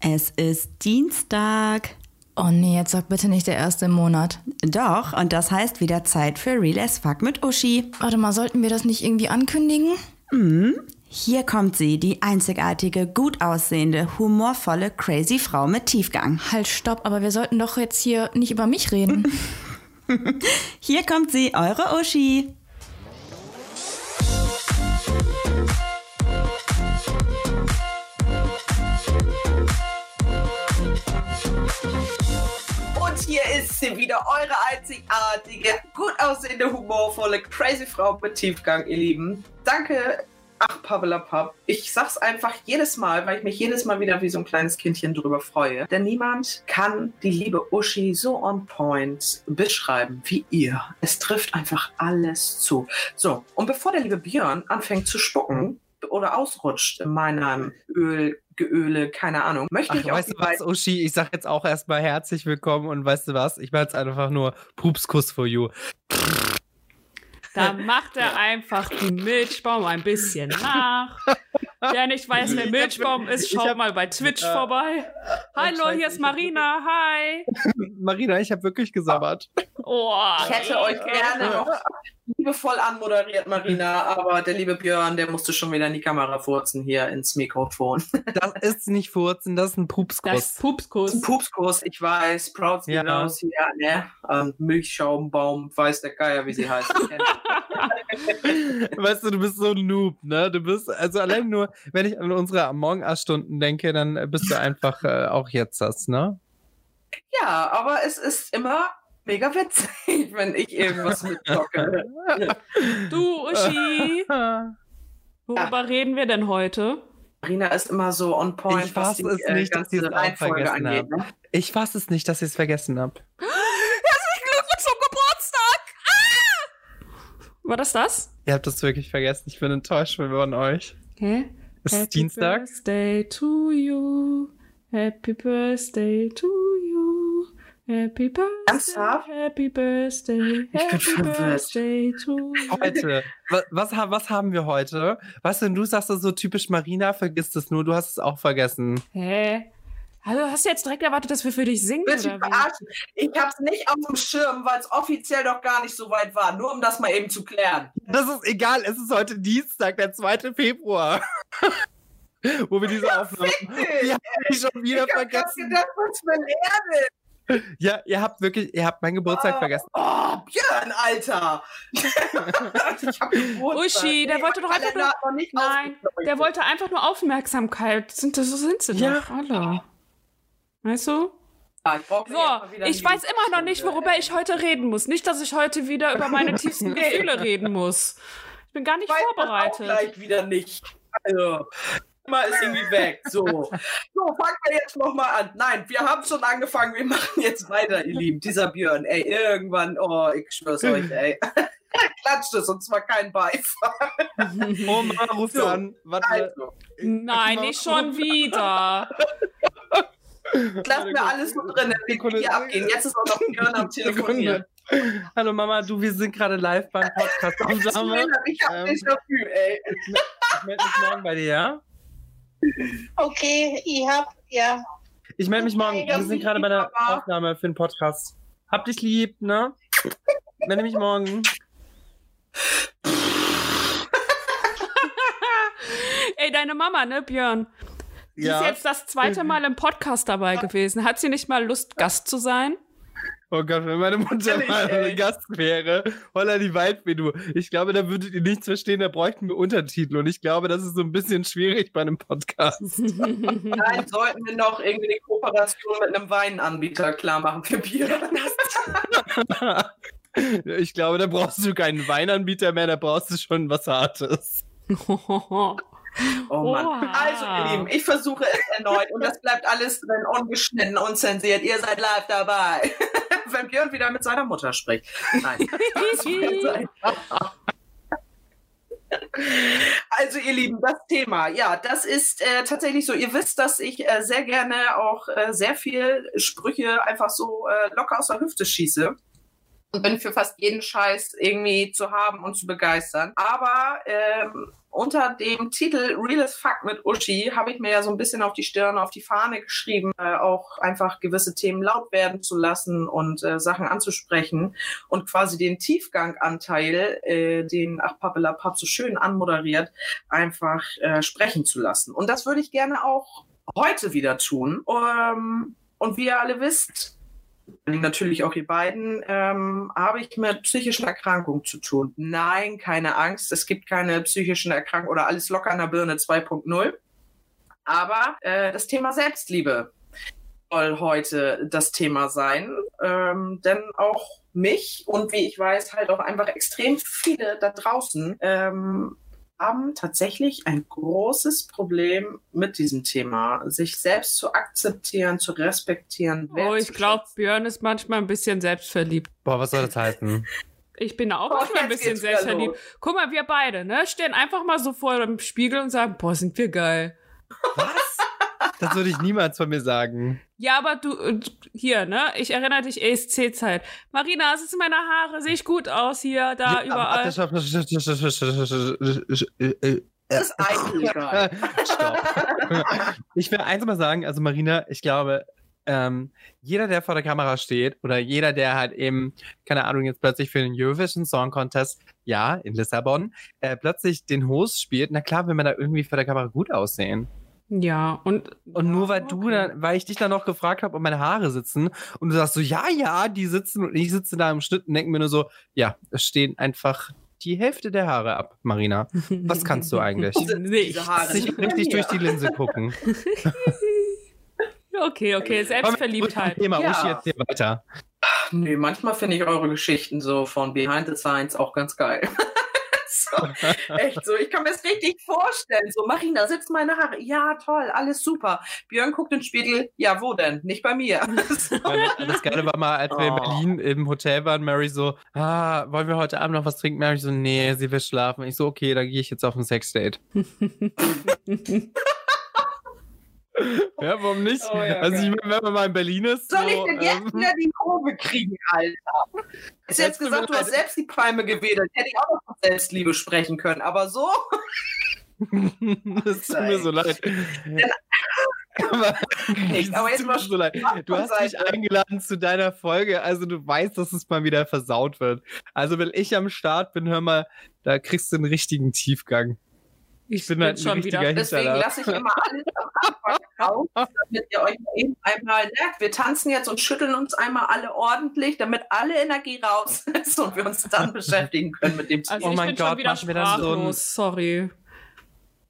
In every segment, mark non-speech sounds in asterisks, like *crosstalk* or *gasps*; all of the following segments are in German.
Es ist Dienstag. Oh nee, jetzt sag bitte nicht der erste im Monat. Doch, und das heißt wieder Zeit für Real as Fuck mit Uschi. Warte mal, sollten wir das nicht irgendwie ankündigen? Hier kommt sie, die einzigartige, gut aussehende, humorvolle, crazy Frau mit Tiefgang. Halt, stopp, aber wir sollten doch jetzt hier nicht über mich reden. *laughs* Hier kommt sie, eure Uschi. Und hier ist sie wieder, eure einzigartige, gut aussehende, humorvolle, crazy Frau mit Tiefgang, ihr Lieben. Danke. Ach, Pavelapap. Ich sag's einfach jedes Mal, weil ich mich jedes Mal wieder wie so ein kleines Kindchen drüber freue. Denn niemand kann die liebe Uschi so on point beschreiben wie ihr. Es trifft einfach alles zu. So, und bevor der liebe Björn anfängt zu spucken oder ausrutscht in meinem Öl, Geöle, keine Ahnung, möchte Ach, ich auch weißt die du was, Uschi? Ich sag jetzt auch erstmal herzlich willkommen und weißt du was? Ich mach jetzt einfach nur Pupskuss for you. Da macht er einfach die Milchbaum ein bisschen nach. Wer nicht weiß, wer Milchbaum ist, schaut mal bei Twitch äh, vorbei. Hallo, hier ist Marina. Hi. Marina, ich habe wirklich gesabbert. Oh, Ich hätte euch gerne noch liebevoll anmoderiert, Marina, aber der liebe Björn, der musste schon wieder in die Kamera furzen hier ins Mikrofon. *laughs* Das ist nicht Furzen, das ist ein Das Pupskuss. Pupskuss. Pupskurs, ich weiß, Proud Ja. ja. raus hier, ne? Ähm, Milchschaumbaum, weiß der Geier, wie sie heißt. *laughs* *laughs* Weißt du, du bist so ein Noob, ne? Du bist, also allein nur, wenn ich an unsere Us-Stunden denke, dann bist du einfach äh, auch jetzt das, ne? ja, aber es ist immer mega witzig, *laughs* wenn ich irgendwas mitzocke. *laughs* Du, Uschi. Worüber reden wir denn heute? Marina ist immer so on point, Ich fass die, es äh, nicht, dass ihr es vergessen angeht, ne? Ich fass es nicht, dass ich es vergessen habe. *gasps* Herzlichen Glückwunsch zum Geburtstag. Ah! War das das? Ihr habt das wirklich vergessen. Ich bin enttäuscht von euch. Okay. Es ist Dienstag. birthday to you. Happy birthday to you. Happy birthday. Ernsthaft? Happy birthday. bin Happy verwirrt. birthday to you. Heute, was, was, ha- was haben wir heute? Weißt du, du sagst das so typisch Marina, vergisst es nur, du hast es auch vergessen. Hä? Also hast du jetzt direkt erwartet, dass wir für dich singen? Oder wie? verarschen? Ich hab's nicht auf dem Schirm, weil es offiziell doch gar nicht so weit war. Nur um das mal eben zu klären. Das ist egal, es ist heute Dienstag, der 2. Februar. *laughs* Wo wir diese Aufnahme. Fick dich! Ihr habt mich schon wieder ich hab grad vergessen. gedacht, was für ein Erde. Ja, ihr habt wirklich, ihr habt meinen Geburtstag Oh. vergessen. Oh, Björn, Alter! *laughs* ich hab Geburtstag. Uschi, der Nee, wollte doch einfach nur- noch nicht Nein, der wollte einfach nur Aufmerksamkeit. Sind, so sind sie Ja. doch alle. Weißt du? Ja, ich So, ich weiß immer noch nicht, worüber ich heute reden muss. Nicht, dass ich heute wieder über meine tiefsten. *laughs* Gefühle reden muss. Ich bin gar nicht Ich weiß das auch vorbereitet. gleich wieder nicht. Also, immer ist irgendwie weg. So. So, fangen wir jetzt nochmal an. Nein, wir haben schon angefangen. Wir machen jetzt weiter, ihr Lieben. Dieser Björn, ey, irgendwann, oh, ich schwör's euch, ey. *laughs* Klatscht es und zwar kein Beifall. *laughs* Oma, ruf So. an. Warte. Also, Nein, nicht schon wieder. *laughs* lass mir alles so drin, Sekunde. hier abgehen. Jetzt ist auch noch Björn am Telefonieren. Hallo Mama, du, wir sind gerade live beim Podcast. Ich hab Ähm. nicht dafür, ey. Ich melde mich morgen bei dir, ja? Okay, ich hab, ja. Ich melde mich morgen. Ja, Wir sind gerade bei der. Aufnahme für den Podcast. Hab dich lieb, ne? Melde mich morgen. *laughs* Ey, deine Mama, ne, Björn? Die ist jetzt das zweite Mal im Podcast dabei gewesen. Hat sie nicht mal Lust, Gast zu sein? Oh Gott, wenn meine Mutter Ehrlich, mal ey. ein Gast wäre, holla die Waldfee, du. Ich glaube, da würdet ihr nichts verstehen, da bräuchten wir Untertitel. Und ich glaube, das ist so ein bisschen schwierig bei einem Podcast. *laughs* Nein, sollten wir noch irgendwie eine Kooperation mit einem Weinanbieter klar machen für Bier. ich glaube, da brauchst du keinen Weinanbieter mehr, da brauchst du schon was Hartes. *laughs* Oh Mann. Oha. Also, ihr Lieben, ich versuche es erneut und das bleibt alles drin, ungeschnitten, unzensiert. Ihr seid live dabei. *laughs* *laughs* Wenn Björn wieder mit seiner Mutter spricht. Nein. *laughs* Also, ihr Lieben, das Thema, ja, das ist äh, tatsächlich so. Ihr wisst, dass ich äh, sehr gerne auch äh, sehr viel Sprüche einfach so äh, locker aus der Hüfte schieße. Und bin für fast jeden Scheiß irgendwie zu haben und zu begeistern. Aber ähm, unter dem Titel Real as Fuck mit Uschi habe ich mir ja so ein bisschen auf die Stirn, auf die Fahne geschrieben, äh, auch einfach gewisse Themen laut werden zu lassen und äh, Sachen anzusprechen und quasi den Tiefganganteil, äh, den Ach Pappela Papp so schön anmoderiert, einfach äh, sprechen zu lassen. Und das würde ich gerne auch heute wieder tun. Ähm, und wie ihr alle wisst, natürlich auch ihr beiden, ähm, habe ich mit psychischen Erkrankungen zu tun. Nein, keine Angst, es gibt keine psychischen Erkrankungen oder alles locker an der Birne 2.0. Aber äh, das Thema Selbstliebe soll heute das Thema sein, ähm, denn auch mich und wie ich weiß, halt auch einfach extrem viele da draußen ähm, haben tatsächlich ein großes Problem mit diesem Thema, sich selbst zu akzeptieren, zu respektieren. Oh, ich glaube, Björn ist manchmal ein bisschen selbstverliebt. Boah, was soll das heißen? *laughs* Ich bin auch Oh, manchmal ein bisschen selbstverliebt. Guck mal, wir beide, ne, stehen einfach mal so vor dem Spiegel und sagen, boah, sind wir geil. Was? Das würde ich niemals von mir sagen. Ja, aber du, äh, hier, ne, ich erinnere dich, ESC-Zeit. Marina, es ist meine Haare, sehe ich gut aus hier, da, Ja, überall. äh, Das ist eigentlich egal. Stopp. Ich will eins mal sagen, also Marina, ich glaube, ähm, jeder, der vor der Kamera steht oder jeder, der halt eben, keine Ahnung, jetzt plötzlich für den Eurovision Song Contest, ja, in Lissabon, äh, plötzlich den Host spielt, na klar will man da irgendwie vor der Kamera gut aussehen. Ja, und. Und nur weil du okay. dann, weil ich dich dann noch gefragt habe, ob meine Haare sitzen und du sagst so, ja, ja, die sitzen und ich sitze da im Schnitt und denke mir nur so, ja, es stehen einfach die Hälfte der Haare ab, Marina. Was kannst du *laughs* eigentlich? Haare. Nicht richtig durch die Linse gucken. *laughs* Okay, okay, Selbstverliebtheit. Thema, Ja. Uschi, erzähl weiter. Nee, manchmal finde ich eure Geschichten so von Behind the Scenes auch ganz geil. *laughs* *laughs* so, echt so. Ich kann mir das richtig vorstellen. So, Marina, sitzt meine Haare. Ja, toll, alles super. Björn guckt in den Spiegel. Ja, wo denn? Nicht bei mir. *laughs* *laughs* so. Das Geile war mal, als wir in Oh. Berlin im Hotel waren, Mary so, ah, wollen wir heute Abend noch was trinken? Mary so, nee, sie will schlafen. Ich so, okay, dann gehe ich jetzt auf ein Sexdate. *laughs* ja, warum nicht? Oh ja, also ich meine, wenn man mal in Berlin ist, Soll so, ich denn jetzt ähm, wieder die Kurve kriegen, Alter? *laughs* Ist jetzt gesagt, du hast selbst die Palme gewedelt. Hätte ich auch noch von Selbstliebe sprechen können. Aber so? *laughs* das tut mir so leid. aber, Nicht, aber es jetzt tut mal mir so leid. Du hast mich eingeladen zu deiner Folge, also du weißt, dass es mal wieder versaut wird. Also wenn ich am Start bin, hör mal, da kriegst du einen richtigen Tiefgang. Ich bin bin halt schon wieder. Deswegen lasse ich immer alles am Anfang raus, *laughs* damit ihr euch eben einmal, ne, wir tanzen jetzt und schütteln uns einmal alle ordentlich, damit alle Energie raus *laughs* ist und wir uns dann beschäftigen können mit dem *laughs* Also Oh mein Gott, machen wir dann so ein- sorry.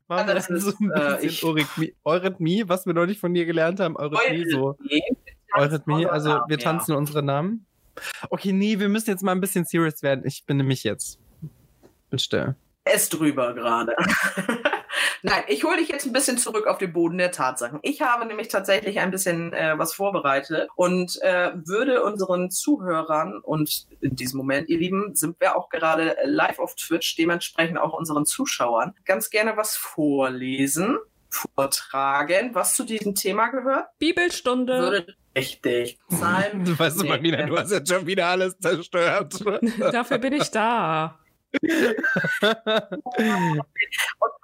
Machen wir das dann so ein ist, äh, bisschen ich- Eurythmie, was wir neulich von dir gelernt haben, Eurythmie, so. Eurythmie, also wir tanzen unsere Namen. Okay, nee, wir müssen jetzt mal ein bisschen serious werden. Ich bin nämlich jetzt. Bin still. Es drüber gerade. *laughs* Nein, ich hole dich jetzt ein bisschen zurück auf den Boden der Tatsachen. Ich habe nämlich tatsächlich ein bisschen äh, was vorbereitet und äh, würde unseren Zuhörern und in diesem Moment, ihr Lieben, sind wir auch gerade live auf Twitch, dementsprechend auch unseren Zuschauern, ganz gerne was vorlesen, vortragen, was zu diesem Thema gehört. Bibelstunde. Würde richtig. Psalm *laughs* Du weißt, Nee, Marina, du hast jetzt schon wieder alles zerstört. *laughs* Dafür bin ich da. Und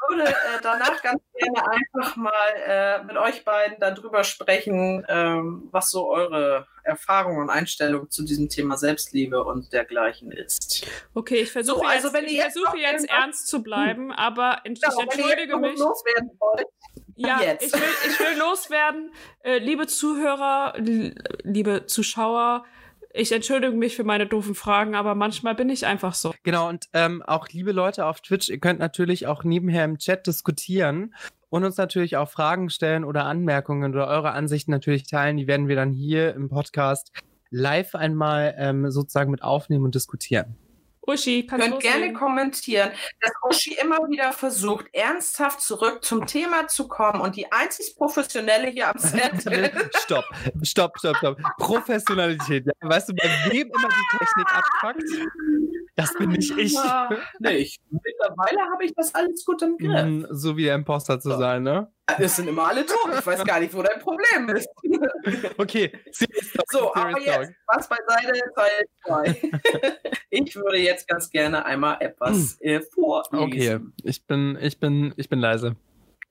würde äh, danach ganz gerne einfach mal äh, mit euch beiden darüber sprechen, ähm, was so eure Erfahrungen und Einstellungen zu diesem Thema Selbstliebe und dergleichen ist. Okay, ich versuche So, also jetzt, wenn ich jetzt versuche jetzt ernst zu bleiben, aber ent- Genau, ich jetzt entschuldige mich. wollt, Ja, jetzt. ich will, ich will loswerden. Äh, liebe Zuhörer, li- liebe Zuschauer, ich entschuldige mich für meine doofen Fragen, aber manchmal bin ich einfach so. Genau, und ähm, auch liebe Leute auf Twitch, ihr könnt natürlich auch nebenher im Chat diskutieren und uns natürlich auch Fragen stellen oder Anmerkungen oder eure Ansichten natürlich teilen. Die werden wir dann hier im Podcast live einmal ähm, sozusagen mit aufnehmen und diskutieren. Uschi, kannst könnt gerne kommentieren, dass Uschi immer wieder versucht, ernsthaft zurück zum Thema zu kommen und die einzig professionelle hier am Set *laughs* stopp, stopp, stopp, stopp. Professionalität. Ja? Weißt du, bei wem immer die Technik abpackt? Das bin nicht ich. Ah, nee, ich, mittlerweile habe ich das alles gut im Griff. Mhm, so wie der Imposter zu So. sein, ne? Es sind immer alle tot. Ich weiß gar nicht, wo dein Problem ist. *laughs* Okay, So, aber jetzt, jetzt, was beiseite, Teil 2. *laughs* ich würde jetzt ganz gerne einmal etwas äh, vorlesen. Okay, ich bin, ich bin, ich bin leise.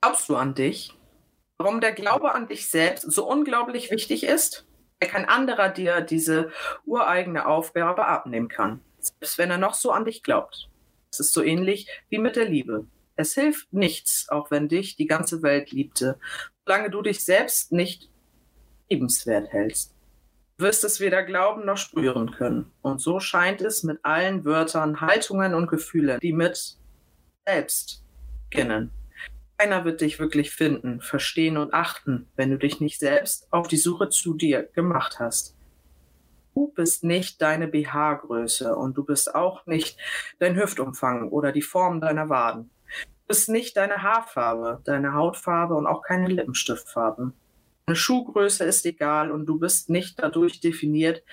Glaubst du an dich? Warum der Glaube an dich selbst so unglaublich wichtig ist? Weil kein anderer dir diese ureigene Aufgabe abnehmen kann. Selbst wenn er noch so an dich glaubt. Es ist so ähnlich wie mit der Liebe. Es hilft nichts, auch wenn dich die ganze Welt liebte, solange du dich selbst nicht liebenswert hältst. Du wirst es weder glauben noch spüren können. Und so scheint es mit allen Wörtern, Haltungen und Gefühlen, die mit selbst beginnen. Keiner wird dich wirklich finden, verstehen und achten, wenn du dich nicht selbst auf die Suche zu dir gemacht hast. Du bist nicht deine BH-Größe und du bist auch nicht dein Hüftumfang oder die Form deiner Waden. Du bist nicht deine Haarfarbe, deine Hautfarbe und auch keine Lippenstiftfarbe. Deine Schuhgröße ist egal und du bist nicht dadurch definiert,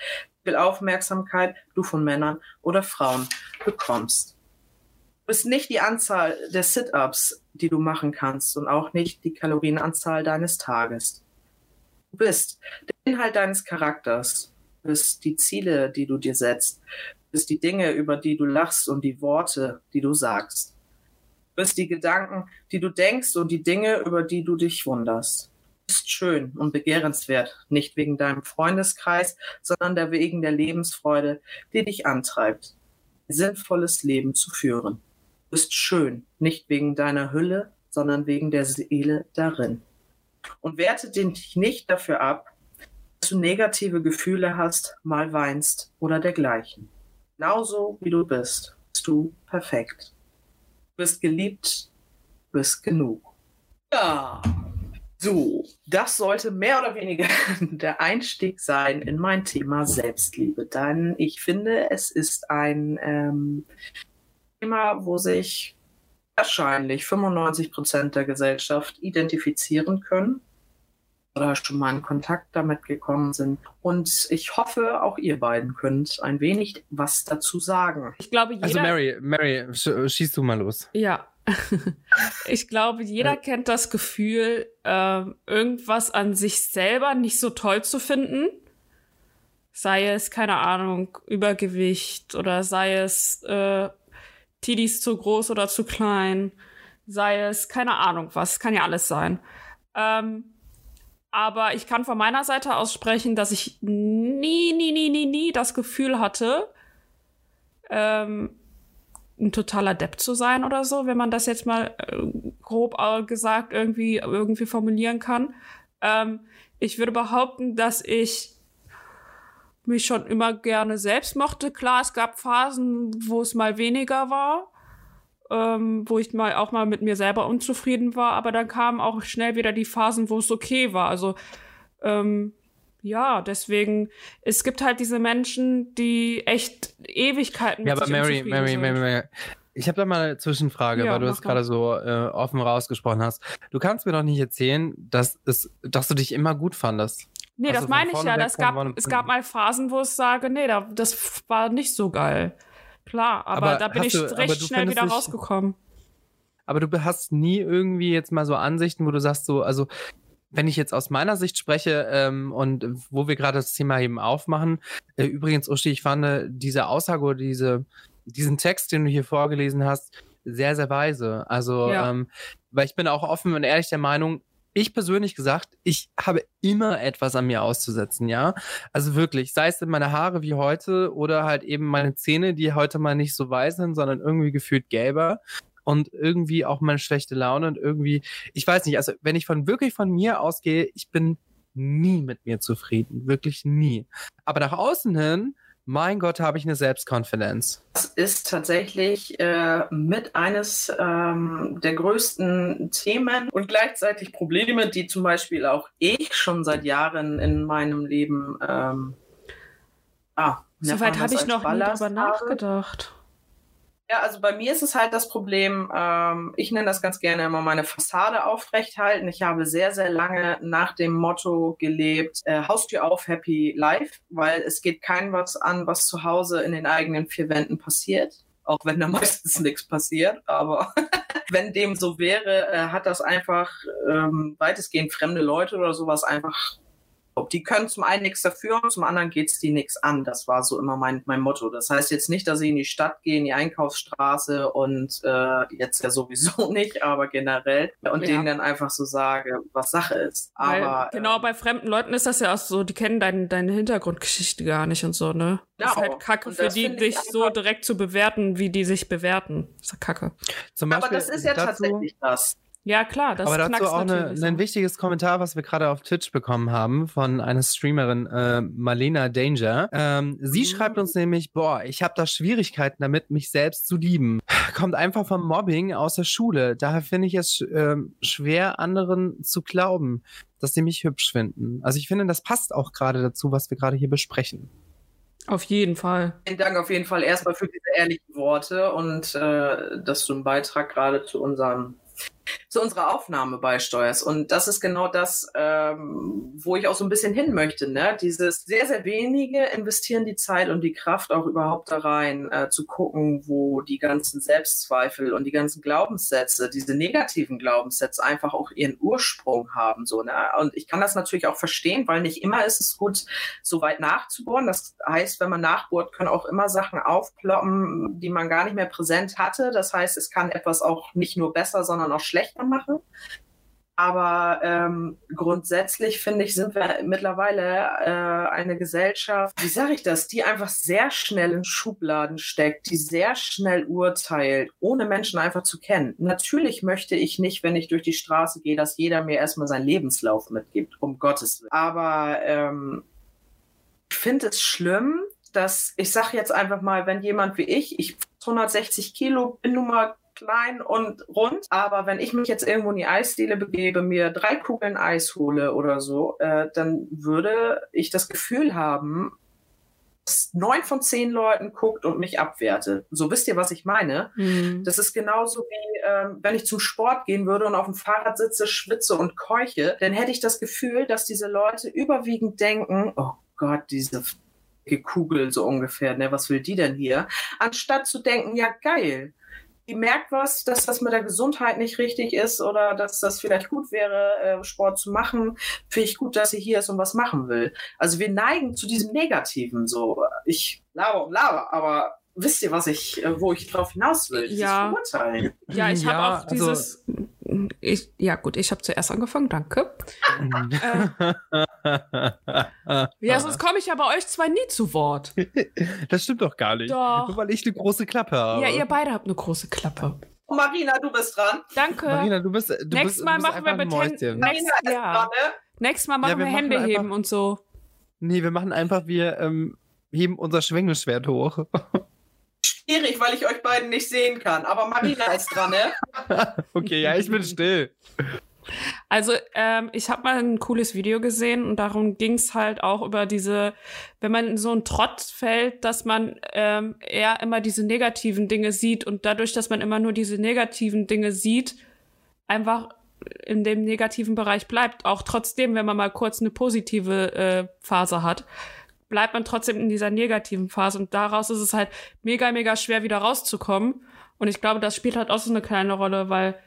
wie viel Aufmerksamkeit du von Männern oder Frauen bekommst. Du bist nicht die Anzahl der Sit-ups, die du machen kannst und auch nicht die Kalorienanzahl deines Tages. Du bist der Inhalt deines Charakters. Bist die Ziele, die du dir setzt. Bist die Dinge, über die du lachst und die Worte, die du sagst. Bist die Gedanken, die du denkst und die Dinge, über die du dich wunderst. Du bist schön und begehrenswert, nicht wegen deinem Freundeskreis, sondern der wegen der Lebensfreude, die dich antreibt, ein sinnvolles Leben zu führen. Du bist schön, nicht wegen deiner Hülle, sondern wegen der Seele darin. Und werte dich nicht dafür ab, du negative Gefühle hast, mal weinst oder dergleichen. Genauso wie du bist, bist du perfekt. Du bist geliebt, du bist genug. Ja. So, das sollte mehr oder weniger *laughs* der Einstieg sein in mein Thema Selbstliebe. Denn ich finde, es ist ein ähm, Thema, wo sich wahrscheinlich 95 Prozent der Gesellschaft identifizieren können oder schon mal in Kontakt damit gekommen sind. Und ich hoffe, auch ihr beiden könnt ein wenig was dazu sagen. Ich glaube, jeder. Also Mary, Mary, sch schieß du mal los. Ja. *laughs* ich glaube, jeder kennt das Gefühl, äh, irgendwas an sich selber nicht so toll zu finden. Sei es, keine Ahnung, Übergewicht oder sei es äh, Tidis zu groß oder zu klein, sei es, keine Ahnung was, kann ja alles sein. Ähm, aber ich kann von meiner Seite aus sprechen, dass ich nie, nie, nie, nie, nie das Gefühl hatte, ähm, ein totaler Depp zu sein oder so, wenn man das jetzt mal äh, grob äh, gesagt irgendwie, irgendwie formulieren kann. Ähm, ich würde behaupten, dass ich mich schon immer gerne selbst mochte. Klar, es gab Phasen, wo es mal weniger war, ähm, wo ich mal auch mal mit mir selber unzufrieden war, aber dann kamen auch schnell wieder die Phasen, wo es okay war. Also ähm, ja, deswegen, es gibt halt diese Menschen, die echt Ewigkeiten mit Ja, aber Mary, Mary. Mary, Mary. Ich habe da mal eine Zwischenfrage, Ja, weil du es gerade so äh, offen rausgesprochen hast. Du kannst mir doch nicht erzählen, dass, es, dass du dich immer gut fandest. Nee, Also das meine ich ja. Das gab, es gab mal Phasen, wo ich sage, nee, da, das war nicht so geil. Klar, aber, Aber da bin ich du- recht schnell wieder dich- rausgekommen. Aber du hast nie irgendwie jetzt mal so Ansichten, wo du sagst, so, also wenn ich jetzt aus meiner Sicht spreche ähm, und wo wir gerade das Thema eben aufmachen, äh, übrigens, Uschi, ich fand äh, diese Aussage oder diese, diesen Text, den du hier vorgelesen hast, sehr, sehr weise. Also, Ja. ähm, weil ich bin auch offen und ehrlich der Meinung, ich persönlich gesagt, ich habe immer etwas an mir auszusetzen, ja. Also wirklich, sei es in meine Haare wie heute oder halt eben meine Zähne, die heute mal nicht so weiß sind, sondern irgendwie gefühlt gelber und irgendwie auch meine schlechte Laune und irgendwie, ich weiß nicht, also wenn ich von wirklich von mir ausgehe, ich bin nie mit mir zufrieden, wirklich nie. Aber nach außen hin, mein Gott, habe ich eine Selbstkonfidenz. Das ist tatsächlich äh, mit eines ähm, der größten Themen und gleichzeitig Probleme, die zum Beispiel auch ich schon seit Jahren in meinem Leben ähm, ah, Soweit habe ich noch nie habe? nachgedacht. Ja, also bei mir ist es halt das Problem, ähm, ich nenne das ganz gerne immer meine Fassade aufrecht halten. Ich habe sehr, sehr lange nach dem Motto gelebt, äh, Haustür auf, happy life, weil es geht keinem was an, was zu Hause in den eigenen vier Wänden passiert. Auch wenn da *laughs* meistens nichts passiert, aber *laughs* wenn dem so wäre, äh, hat das einfach ähm, weitestgehend fremde Leute oder sowas einfach die können zum einen nichts dafür und zum anderen geht's die nichts an. Das war so immer mein, mein Motto. Das heißt jetzt nicht, dass ich in die Stadt gehe, in die Einkaufsstraße und äh, jetzt ja sowieso *laughs* nicht, aber generell und Ja. denen dann einfach so sage, was Sache ist. Aber genau, ähm, bei fremden Leuten ist das ja auch so, die kennen dein, deine Hintergrundgeschichte gar nicht und so, ne? Das ist Genau. halt kacke Und für die, dich so direkt zu bewerten, wie die sich bewerten. Das ist ja kacke. Zum aber Beispiel das ist ja dazu, tatsächlich das. Ja, klar, das aber dazu knackst auch natürlich so. ein wichtiges Kommentar, was wir gerade auf Twitch bekommen haben von einer Streamerin, äh, Marlena Danger. Ähm, sie Mhm. schreibt uns nämlich, boah, ich habe da Schwierigkeiten damit, mich selbst zu lieben. *sighs* Kommt einfach vom Mobbing aus der Schule. Daher finde ich es ähm, schwer, anderen zu glauben, dass sie mich hübsch finden. Also ich finde, das passt auch gerade dazu, was wir gerade hier besprechen. Auf jeden Fall. Vielen Dank auf jeden Fall erstmal für diese ehrlichen Worte und äh, dass du einen Beitrag gerade zu unserem zu unserer Aufnahme beisteuerst. Und das ist genau das, ähm, wo ich auch so ein bisschen hin möchte. Ne? Dieses sehr, sehr wenige investieren die Zeit und die Kraft auch überhaupt da rein, äh, zu gucken, wo die ganzen Selbstzweifel und die ganzen Glaubenssätze, diese negativen Glaubenssätze einfach auch ihren Ursprung haben. So, ne? Und ich kann das natürlich auch verstehen, weil nicht immer ist es gut, so weit nachzubohren. Das heißt, wenn man nachbohrt, können auch immer Sachen aufploppen, die man gar nicht mehr präsent hatte. Das heißt, es kann etwas auch nicht nur besser, sondern auch schlechter machen. Aber ähm, grundsätzlich finde ich, sind wir mittlerweile äh, eine Gesellschaft, wie sage ich das, die einfach sehr schnell in Schubladen steckt, die sehr schnell urteilt, ohne Menschen einfach zu kennen. Natürlich möchte ich nicht, wenn ich durch die Straße gehe, dass jeder mir erstmal seinen Lebenslauf mitgibt, um Gottes Willen. Aber ähm, ich finde es schlimm, dass ich sage jetzt einfach mal, wenn jemand wie ich, ich 160 Kilo, bin nun mal klein und rund, aber wenn ich mich jetzt irgendwo in die Eisdiele begebe, mir drei Kugeln Eis hole oder so, äh, dann würde ich das Gefühl haben, dass neun von zehn Leuten guckt und mich abwertet. So wisst ihr, was ich meine? Mhm. Das ist genauso wie, ähm, wenn ich zum Sport gehen würde und auf dem Fahrrad sitze, schwitze und keuche, dann hätte ich das Gefühl, dass diese Leute überwiegend denken, oh Gott, diese Kugel so ungefähr, ne, was will die denn hier? Anstatt zu denken, ja geil, die merkt was, dass das mit der Gesundheit nicht richtig ist oder dass das vielleicht gut wäre, äh, Sport zu machen. Finde ich gut, dass sie hier ist und was machen will. Also wir neigen zu diesem Negativen so. Ich laber und laber, aber wisst ihr, was ich, äh, wo ich drauf hinaus will? Dieses Ja. Verurteilen. Ja, ich habe Ja, auch also- dieses. Ich, ja, gut, ich habe zuerst angefangen, danke. Ja, sonst komme ich ja bei euch zwei nie zu Wort. *laughs* das stimmt doch gar nicht. Doch. Nur weil ich eine große Klappe habe. Ja, ihr beide habt eine große Klappe. Marina, du bist dran. Danke. Marina, du bist, du Nächstes bist, Mal du bist machen wir mit Händen- ist ja. ne? Nächstes Mal machen Ja, wir wir, machen Hände einfach- heben und so. Nee, wir machen einfach, wir ähm, heben unser Schwingelschwert hoch. *laughs* Schwierig, weil ich euch beiden nicht sehen kann. Aber Marina ist dran, ne? *laughs* okay, ja, ich bin still. Also, ähm, ich habe mal ein cooles Video gesehen und darum ging es halt auch über diese, wenn man in so einen Trott fällt, dass man ähm, eher immer diese negativen Dinge sieht und dadurch, dass man immer nur diese negativen Dinge sieht, einfach in dem negativen Bereich bleibt. Auch trotzdem, wenn man mal kurz eine positive äh, Phase hat, bleibt man trotzdem in dieser negativen Phase und daraus ist es halt mega, mega schwer wieder rauszukommen. Und ich glaube, das spielt halt auch so eine kleine Rolle, weil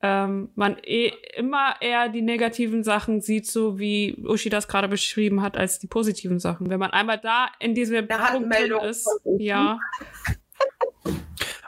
ähm, man eh immer eher die negativen Sachen sieht, so wie Uschi das gerade beschrieben hat, als die positiven Sachen. Wenn man einmal da in diesem Punkt drin ist, ja,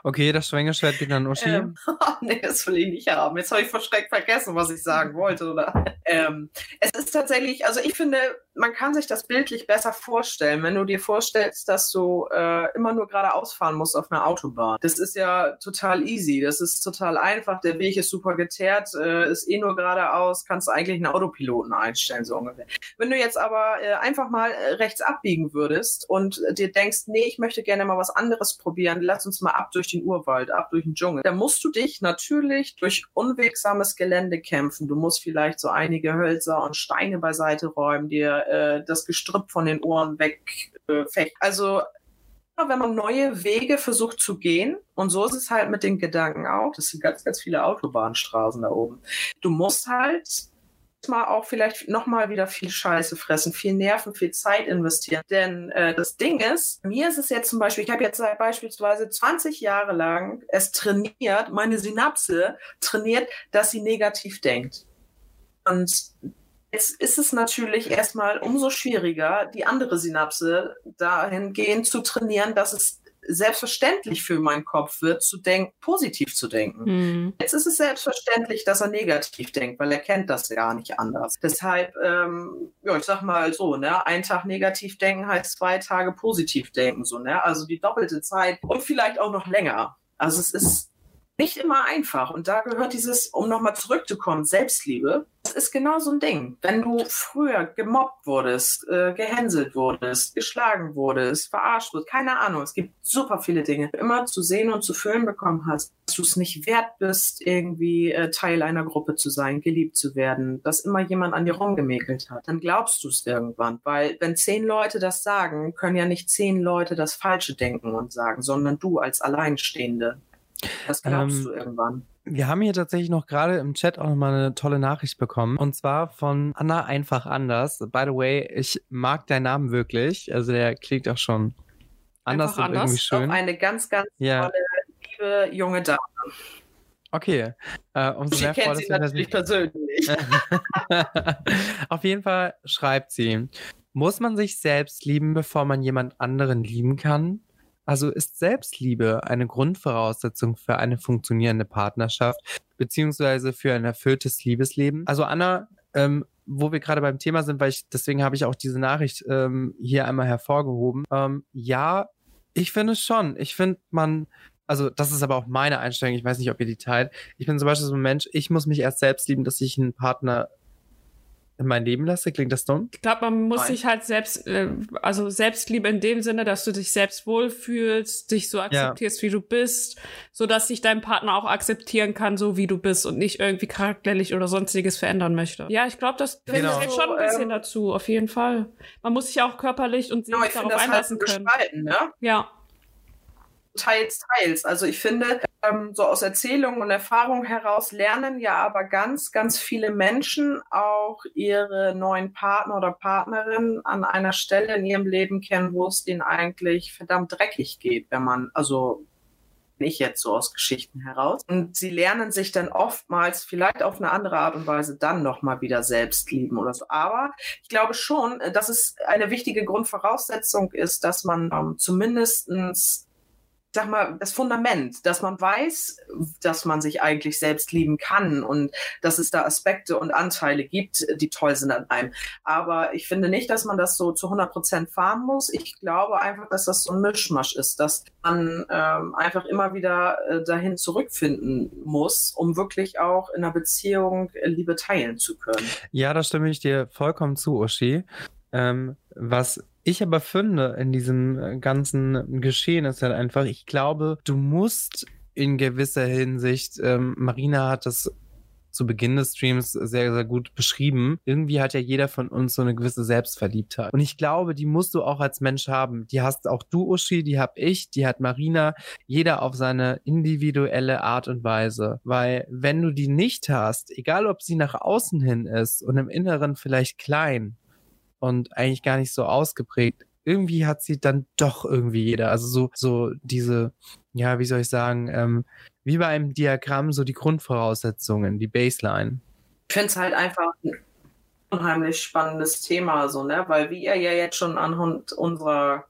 Okay, das Schwingelschwert geht an Uschi. Ähm, *laughs* nee, das will ich nicht haben. Jetzt habe ich vor Schreck vergessen, was ich sagen wollte. Oder? ähm, es ist tatsächlich, also ich finde, man kann sich das bildlich besser vorstellen, wenn du dir vorstellst, dass du äh, immer nur geradeaus fahren musst auf einer Autobahn. Das ist ja total easy, das ist total einfach, der Weg ist super geteert, äh, ist eh nur geradeaus, kannst du eigentlich einen Autopiloten einstellen, so ungefähr. Wenn du jetzt aber äh, einfach mal äh, rechts abbiegen würdest und dir denkst, nee, ich möchte gerne mal was anderes probieren, lass uns mal ab durch den Urwald, ab durch den Dschungel, dann musst du dich natürlich durch unwegsames Gelände kämpfen. Du musst vielleicht so einige Hölzer und Steine beiseite räumen, dir äh, das Gestrüpp von den Ohren weg äh. Also wenn man neue Wege versucht zu gehen, und so ist es halt mit den Gedanken auch, das sind ganz, ganz viele Autobahnstraßen da oben. Du musst halt mal auch vielleicht nochmal wieder viel Scheiße fressen, viel Nerven, viel Zeit investieren. Denn äh, das Ding ist, mir ist es jetzt zum Beispiel, ich habe jetzt beispielsweise 20 Jahre lang es trainiert, meine Synapse trainiert, dass sie negativ denkt. Und Jetzt ist es natürlich erstmal umso schwieriger, die andere Synapse dahingehend zu trainieren, dass es selbstverständlich für meinen Kopf wird, zu denken, positiv zu denken. Hm. Jetzt ist es selbstverständlich, dass er negativ denkt, weil er kennt das gar nicht anders. Deshalb, ähm, ja, ich sag mal so, ne, ein Tag negativ denken heißt zwei Tage positiv denken, so, ne, also die doppelte Zeit und vielleicht auch noch länger. Also es ist nicht immer einfach. Und da gehört dieses, um nochmal zurückzukommen, Selbstliebe. Das ist genau so ein Ding. Wenn du früher gemobbt wurdest, äh, gehänselt wurdest, geschlagen wurdest, verarscht wurdest, keine Ahnung, es gibt super viele Dinge, immer zu sehen und zu fühlen bekommen hast, dass du es nicht wert bist, irgendwie äh, Teil einer Gruppe zu sein, geliebt zu werden, dass immer jemand an dir rumgemäkelt hat, dann glaubst du es irgendwann. Weil wenn zehn Leute das sagen, können ja nicht zehn Leute das Falsche denken und sagen, sondern du als Alleinstehende. Das glaubst Ähm, du irgendwann. Wir haben hier tatsächlich noch gerade im Chat auch nochmal eine tolle Nachricht bekommen. Und zwar von Anna einfach anders. By the way, ich mag deinen Namen wirklich. Also der klingt auch schon anders Einfach und irgendwie anders? schön. Auch eine ganz, ganz Ja. tolle, liebe junge Dame. Okay. Äh, umso Sie mehr kennt sie natürlich ich- persönlich. *laughs* Auf jeden Fall schreibt sie, muss man sich selbst lieben, bevor man jemand anderen lieben kann? Also ist Selbstliebe eine Grundvoraussetzung für eine funktionierende Partnerschaft beziehungsweise für ein erfülltes Liebesleben? Also Anna, ähm, wo wir gerade beim Thema sind, weil ich deswegen habe ich auch diese Nachricht ähm, hier einmal hervorgehoben. Ähm, ja, ich finde schon. Ich finde man also das ist aber auch meine Einstellung, ich weiß nicht, ob ihr die teilt. Ich bin zum Beispiel so ein Mensch, ich muss mich erst selbst lieben, dass ich einen Partner in mein Leben lasse. Klingt das dumm? Ich glaube, man muss Nein. sich halt selbst, äh, also Selbstliebe in dem Sinne, dass du dich selbst wohlfühlst, dich so akzeptierst, wie du bist, so dass sich dein Partner auch akzeptieren kann, so wie du bist und nicht irgendwie charakterlich oder sonstiges verändern möchte. Ja, ich glaube, das Genau. gehört schon ein bisschen Ähm, dazu, auf jeden Fall. Man muss sich auch körperlich und Genau, seelisch finde darauf das halt einlassen können. ne? Ja. Teils, teils. Also ich finde, ähm, so aus Erzählung und Erfahrung heraus lernen ja aber ganz, ganz viele Menschen auch ihre neuen Partner oder Partnerin an einer Stelle in ihrem Leben kennen, wo es denen eigentlich verdammt dreckig geht, wenn man, also nicht jetzt so aus Geschichten heraus. Und sie lernen sich dann oftmals vielleicht auf eine andere Art und Weise dann nochmal wieder selbst lieben oder so. Aber ich glaube schon, dass es eine wichtige Grundvoraussetzung ist, dass man ähm, zumindestens sag mal, das Fundament, dass man weiß, dass man sich eigentlich selbst lieben kann und dass es da Aspekte und Anteile gibt, die toll sind an einem. Aber ich finde nicht, dass man das so zu 100 Prozent fahren muss. Ich glaube einfach, dass das so ein Mischmasch ist, dass man ähm, einfach immer wieder äh, dahin zurückfinden muss, um wirklich auch in einer Beziehung äh, Liebe teilen zu können. Ja, da stimme ich dir vollkommen zu, Uschi. Ähm, was ich aber finde in diesem äh, ganzen Geschehen ist halt einfach, ich glaube, du musst in gewisser Hinsicht, ähm, Marina hat das zu Beginn des Streams sehr, sehr gut beschrieben. Irgendwie hat ja jeder von uns so eine gewisse Selbstverliebtheit. Und ich glaube, die musst du auch als Mensch haben. Die hast auch du, Uschi, die hab ich, die hat Marina, jeder auf seine individuelle Art und Weise. Weil wenn du die nicht hast, egal ob sie nach außen hin ist und im Inneren vielleicht klein und eigentlich gar nicht so ausgeprägt, irgendwie hat sie dann doch irgendwie jeder. Also so, so diese, ja, wie soll ich sagen, ähm, wie bei einem Diagramm so die Grundvoraussetzungen, die Baseline. Ich finde es halt einfach ein unheimlich spannendes Thema, so, ne? Weil wie ihr ja jetzt schon anhand unserer,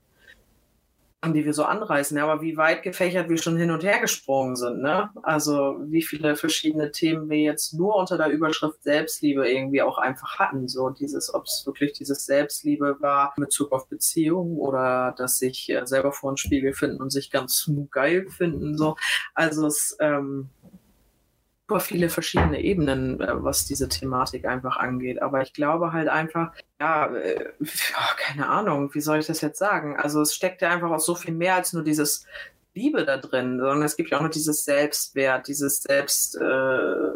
die wir so anreißen, aber wie weit gefächert wir schon hin und her gesprungen sind, ne? Also wie viele verschiedene Themen wir jetzt nur unter der Überschrift Selbstliebe irgendwie auch einfach hatten. So dieses, ob es wirklich dieses Selbstliebe war in Bezug auf Beziehungen oder dass sich äh, selber vor den Spiegel finden und sich ganz geil finden. So. Also es ähm, super viele verschiedene Ebenen, äh, was diese Thematik einfach angeht. Aber ich glaube halt einfach, ja, äh, ja, keine Ahnung, wie soll ich das jetzt sagen? Also es steckt ja einfach auch so viel mehr als nur dieses Liebe da drin, sondern es gibt ja auch noch dieses Selbstwert, dieses Selbst, äh,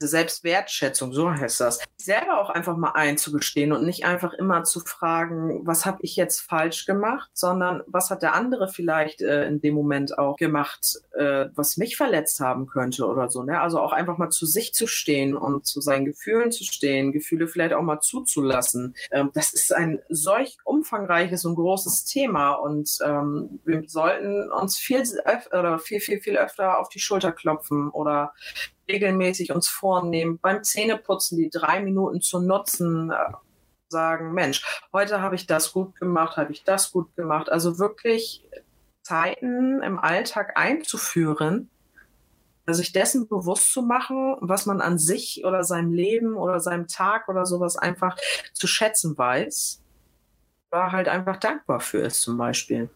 Selbstwertschätzung, so heißt das, selber auch einfach mal einzugestehen und nicht einfach immer zu fragen, was habe ich jetzt falsch gemacht, sondern was hat der andere vielleicht äh, in dem Moment auch gemacht, äh, was mich verletzt haben könnte oder so. Ne? Also auch einfach mal zu sich zu stehen und zu seinen Gefühlen zu stehen, Gefühle vielleicht auch mal zuzulassen. Ähm, das ist ein solch umfangreiches und großes Thema und ähm, wir sollten uns viel, oder viel, viel, viel öfter auf die Schulter klopfen oder regelmäßig uns vornehmen, beim Zähneputzen die drei Minuten zu nutzen, äh, sagen, Mensch, heute habe ich das gut gemacht, habe ich das gut gemacht. Also wirklich Zeiten im Alltag einzuführen, sich dessen bewusst zu machen, was man an sich oder seinem Leben oder seinem Tag oder sowas einfach zu schätzen weiß, oder halt einfach dankbar für ist zum Beispiel.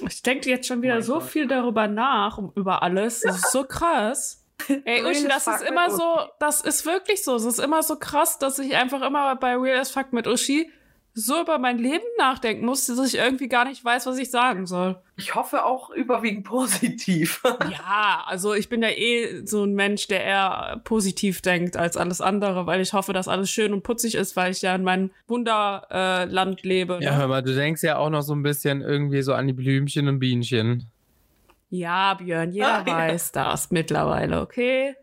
Ich denke jetzt schon wieder oh so Gott. viel darüber nach, über alles. Das ist so krass. *laughs* Ey, Uschi, das ist immer so, das ist wirklich so. Es ist immer so krass, dass ich einfach immer bei Real as Fuck mit Uschi so über mein Leben nachdenken muss, dass ich irgendwie gar nicht weiß, was ich sagen soll. Ich hoffe auch überwiegend positiv. *laughs* ja, also ich bin ja eh so ein Mensch, der eher positiv denkt als alles andere, weil ich hoffe, dass alles schön und putzig ist, weil ich ja in meinem Wunderland äh, lebe. Ne? Ja, hör mal, du denkst ja auch noch so ein bisschen irgendwie so an die Blümchen und Bienchen. Ja, Björn, jeder ah, weiß ja. das mittlerweile, okay?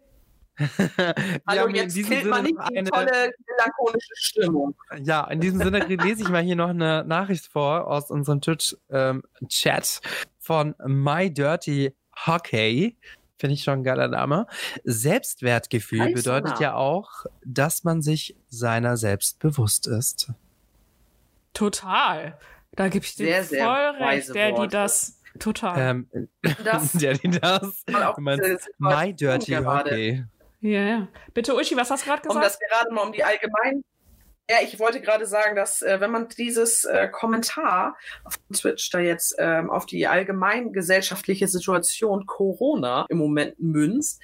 *laughs* also jetzt killt man nicht die eine, tolle melancholische Stimmung. Ja, in diesem Sinne *laughs* lese ich mal hier noch eine Nachricht vor aus unserem Twitch-Chat ähm, von My Dirty Hockey. Finde ich schon ein geiler Name. Selbstwertgefühl Heißer. bedeutet ja auch, dass man sich seiner selbst bewusst ist. Total. Da gebe ich dir voll recht, der, die das Total. Ähm, das, *laughs* ja, das. My Dirty Hockey. Ja, ja. Bitte, Uschi, was hast du gerade gesagt? Um das gerade mal um die allgemein. Ja, ich wollte gerade sagen, dass äh, wenn man dieses äh, Kommentar auf Twitch da jetzt ähm, auf die allgemein gesellschaftliche Situation Corona im Moment münzt,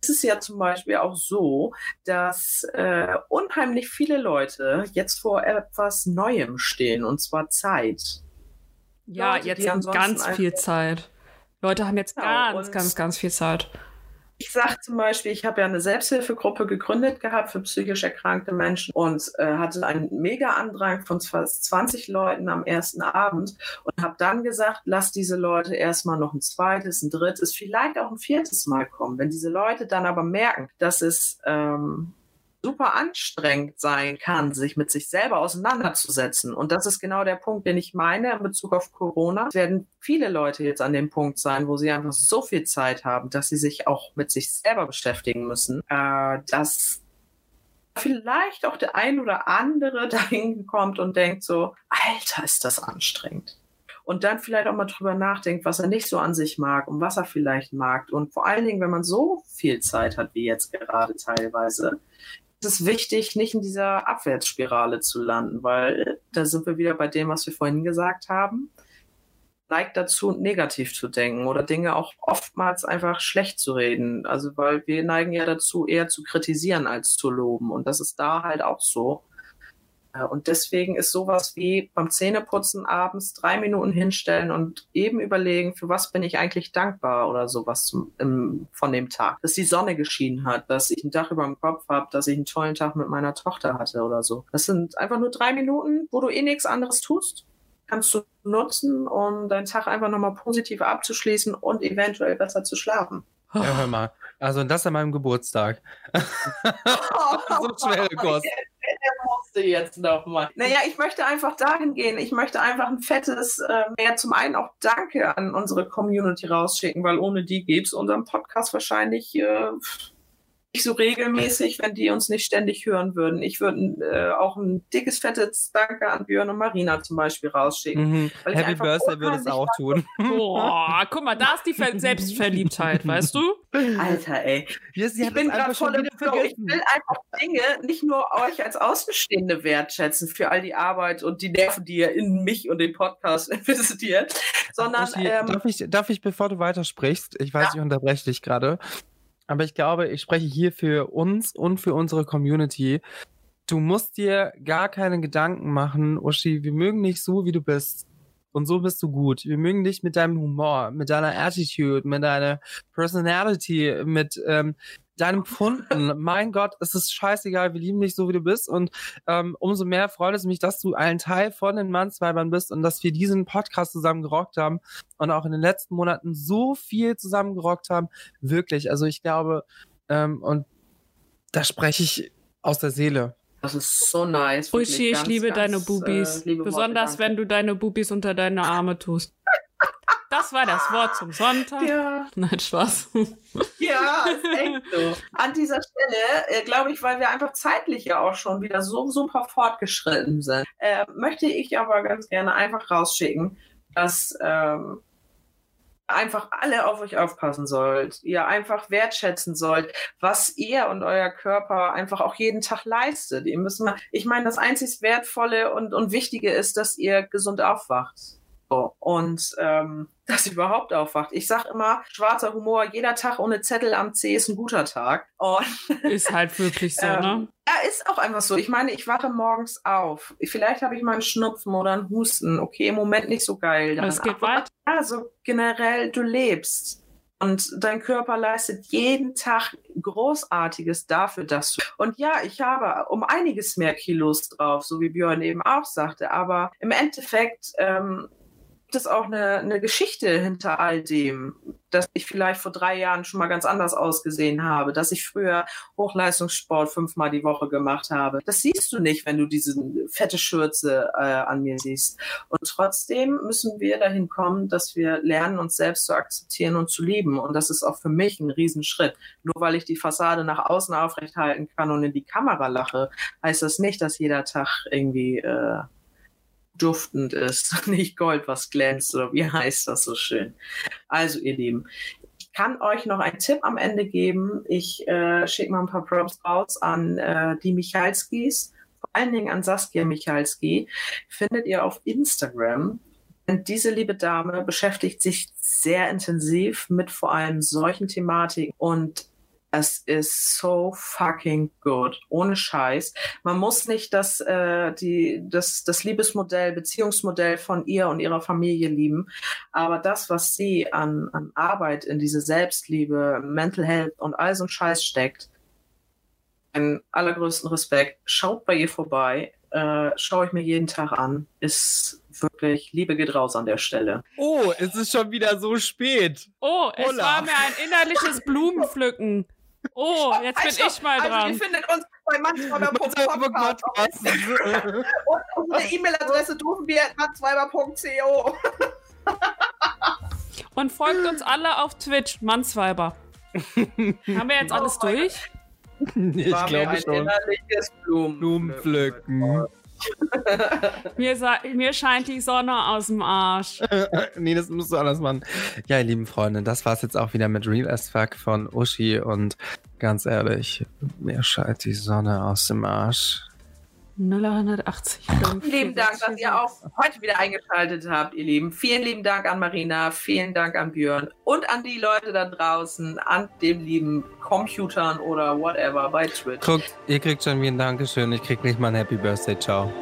ist es ja zum Beispiel auch so, dass äh, unheimlich viele Leute jetzt vor etwas Neuem stehen, und zwar Zeit. Ja, Leute, jetzt haben ganz viel Zeit. Leute haben jetzt genau, ganz, ganz, ganz viel Zeit. Ich sage zum Beispiel, ich habe ja eine Selbsthilfegruppe gegründet gehabt für psychisch erkrankte Menschen und äh, hatte einen mega Andrang von fast 20 Leuten am ersten Abend und habe dann gesagt, lass diese Leute erstmal noch ein zweites, ein drittes, vielleicht auch ein viertes Mal kommen. Wenn diese Leute dann aber merken, dass es ähm, super anstrengend sein kann, sich mit sich selber auseinanderzusetzen. Und das ist genau der Punkt, den ich meine in Bezug auf Corona. Es werden viele Leute jetzt an dem Punkt sein, wo sie einfach so viel Zeit haben, dass sie sich auch mit sich selber beschäftigen müssen, äh, dass vielleicht auch der ein oder andere *laughs* dahin kommt und denkt so, Alter, ist das anstrengend und dann vielleicht auch mal drüber nachdenkt, was er nicht so an sich mag und was er vielleicht mag. Und vor allen Dingen, wenn man so viel Zeit hat wie jetzt gerade teilweise, es wichtig, nicht in dieser Abwärtsspirale zu landen, weil da sind wir wieder bei dem, was wir vorhin gesagt haben. Neigt dazu, negativ zu denken oder Dinge auch oftmals einfach schlecht zu reden. Also, weil wir neigen ja dazu, eher zu kritisieren als zu loben. Und das ist da halt auch so. Und deswegen ist sowas wie beim Zähneputzen abends drei Minuten hinstellen und eben überlegen, für was bin ich eigentlich dankbar oder sowas zum, im, von dem Tag. Dass die Sonne geschienen hat, dass ich ein Dach über dem Kopf habe, dass ich einen tollen Tag mit meiner Tochter hatte oder so. Das sind einfach nur drei Minuten, wo du eh nichts anderes tust. Kannst du nutzen, um deinen Tag einfach nochmal positiv abzuschließen und eventuell besser zu schlafen. Ja, hör mal. Also das an meinem Geburtstag. *laughs* so schnell Kost *laughs* musste jetzt nochmal. Naja, ich möchte einfach dahin gehen. Ich möchte einfach ein fettes, äh, mehr zum einen auch Danke an unsere Community rausschicken, weil ohne die gäbe es unseren Podcast wahrscheinlich äh, so regelmäßig, wenn die uns nicht ständig hören würden. Ich würde äh, auch ein dickes, fettes Danke an Björn und Marina zum Beispiel rausschicken. Mhm. Happy Birthday würde es auch tun. Boah, guck mal, da ist die Selbstverliebtheit, weißt du? Alter, ey. Yes, ich bin gerade voll im Flow. Ich will einfach Dinge nicht nur euch als Außenstehende wertschätzen für all die Arbeit und die Nerven, die ihr in mich und den Podcast *laughs* investiert, sondern... Uschi, ähm, darf, ich, darf ich, bevor du weitersprichst, ich weiß, ja. ich unterbreche dich gerade, aber ich glaube, ich spreche hier für uns und für unsere Community. Du musst dir gar keine Gedanken machen, Uschi, wir mögen dich so, wie du bist. Und so bist du gut. Wir mögen dich mit deinem Humor, mit deiner Attitude, mit deiner Personality, mit ähm, deinem *laughs* Pfunden. mein Gott, es ist scheißegal, wir lieben dich so, wie du bist. Und ähm, umso mehr freut es mich, dass du ein Teil von den Mannsweibern bist und dass wir diesen Podcast zusammen gerockt haben und auch in den letzten Monaten so viel zusammen gerockt haben. Wirklich. Also ich glaube, ähm, und da spreche ich aus der Seele. Das ist so nice. Uschi, ich Ganz, liebe ganz, deine äh, Bubis. Worte, Besonders danke. wenn du deine Bubis unter deine Arme tust. Das war das Wort zum Sonntag. Ja, Nein, Spaß. ja, ist echt so. An dieser Stelle, äh, glaube ich, weil wir einfach zeitlich ja auch schon wieder so super fortgeschritten sind, äh, möchte ich aber ganz gerne einfach rausschicken, dass ähm, einfach alle auf euch aufpassen sollt, ihr einfach wertschätzen sollt, was ihr und euer Körper einfach auch jeden Tag leistet. Ihr müsst mal, ich meine, das einzig Wertvolle und, und Wichtige ist, dass ihr gesund aufwacht. So. Und ähm, *laughs* dass überhaupt aufwacht. Ich sag immer, schwarzer Humor, jeder Tag ohne Zettel am C ist ein guter Tag. Und *laughs* Ist halt wirklich so, ne? ähm, ja, ist auch einfach so. Ich meine, ich wache morgens auf. Vielleicht habe ich mal einen Schnupfen oder einen Husten. Okay, im Moment nicht so geil. Aber es dann. geht weiter. Also generell, du lebst. Und dein Körper leistet jeden Tag Großartiges dafür, dass du. Und ja, ich habe um einiges mehr Kilos drauf, so wie Björn eben auch sagte. Aber im Endeffekt ähm, es auch eine, eine Geschichte hinter all dem, dass ich vielleicht vor drei Jahren schon mal ganz anders ausgesehen habe, dass ich früher Hochleistungssport fünfmal die Woche gemacht habe. Das siehst du nicht, wenn du diese fette Schürze äh, an mir siehst. Und trotzdem müssen wir dahin kommen, dass wir lernen, uns selbst zu akzeptieren und zu lieben. Und das ist auch für mich ein Riesenschritt. Nur weil ich die Fassade nach außen aufrechthalten kann und in die Kamera lache, heißt das nicht, dass jeder Tag irgendwie äh, duftend ist, *laughs* nicht Gold, was glänzt, oder wie heißt das so schön? Also, ihr Lieben, ich kann euch noch einen Tipp am Ende geben. Ich äh, schicke mal ein paar Props raus an äh, die Michalskis, vor allen Dingen an Saskia Michalski. Findet ihr auf Instagram. Und diese liebe Dame beschäftigt sich sehr intensiv mit vor allem solchen Thematiken und es ist so fucking good. Ohne Scheiß. Man muss nicht das, äh, die, das, das Liebesmodell, Beziehungsmodell von ihr und ihrer Familie lieben. Aber das, was sie an, an Arbeit in diese Selbstliebe, Mental Health und all so ein Scheiß steckt, einen allergrößten Respekt. Schaut bei ihr vorbei. Äh, schaue ich mir jeden Tag an. Ist wirklich, Liebe geht raus an der Stelle. Oh, es ist schon wieder so spät. Oh, es Hola. war mir ein innerliches Blumenpflücken. Oh, jetzt bin ich mal Also, dran. ihr findet uns bei manchmal.podcast *laughs* und unsere E-Mail-Adresse doofenbier.manzweiber.co. *laughs* Und folgt uns alle auf Twitch, Mannsweiber. *laughs* Haben wir jetzt alles durch? ich glaube ein schon. innerliches Blumen Blumenpflücken. Mir, mir scheint die Sonne aus dem Arsch. *laughs* nee, das musst du anders machen. Ja, ihr lieben Freunde, das war's jetzt auch wieder mit Real as Fuck von Uschi und ganz ehrlich, mir scheint die Sonne aus dem Arsch. 080. Lieben Dank, dass ihr auch heute wieder eingeschaltet habt, ihr Lieben. Vielen lieben Dank an Marina, vielen Dank an Björn und an die Leute da draußen, an den lieben Computern oder whatever bei Twitch. Guckt, ihr kriegt schon wieder ein Dankeschön, ich krieg nicht mal ein Happy Birthday, ciao.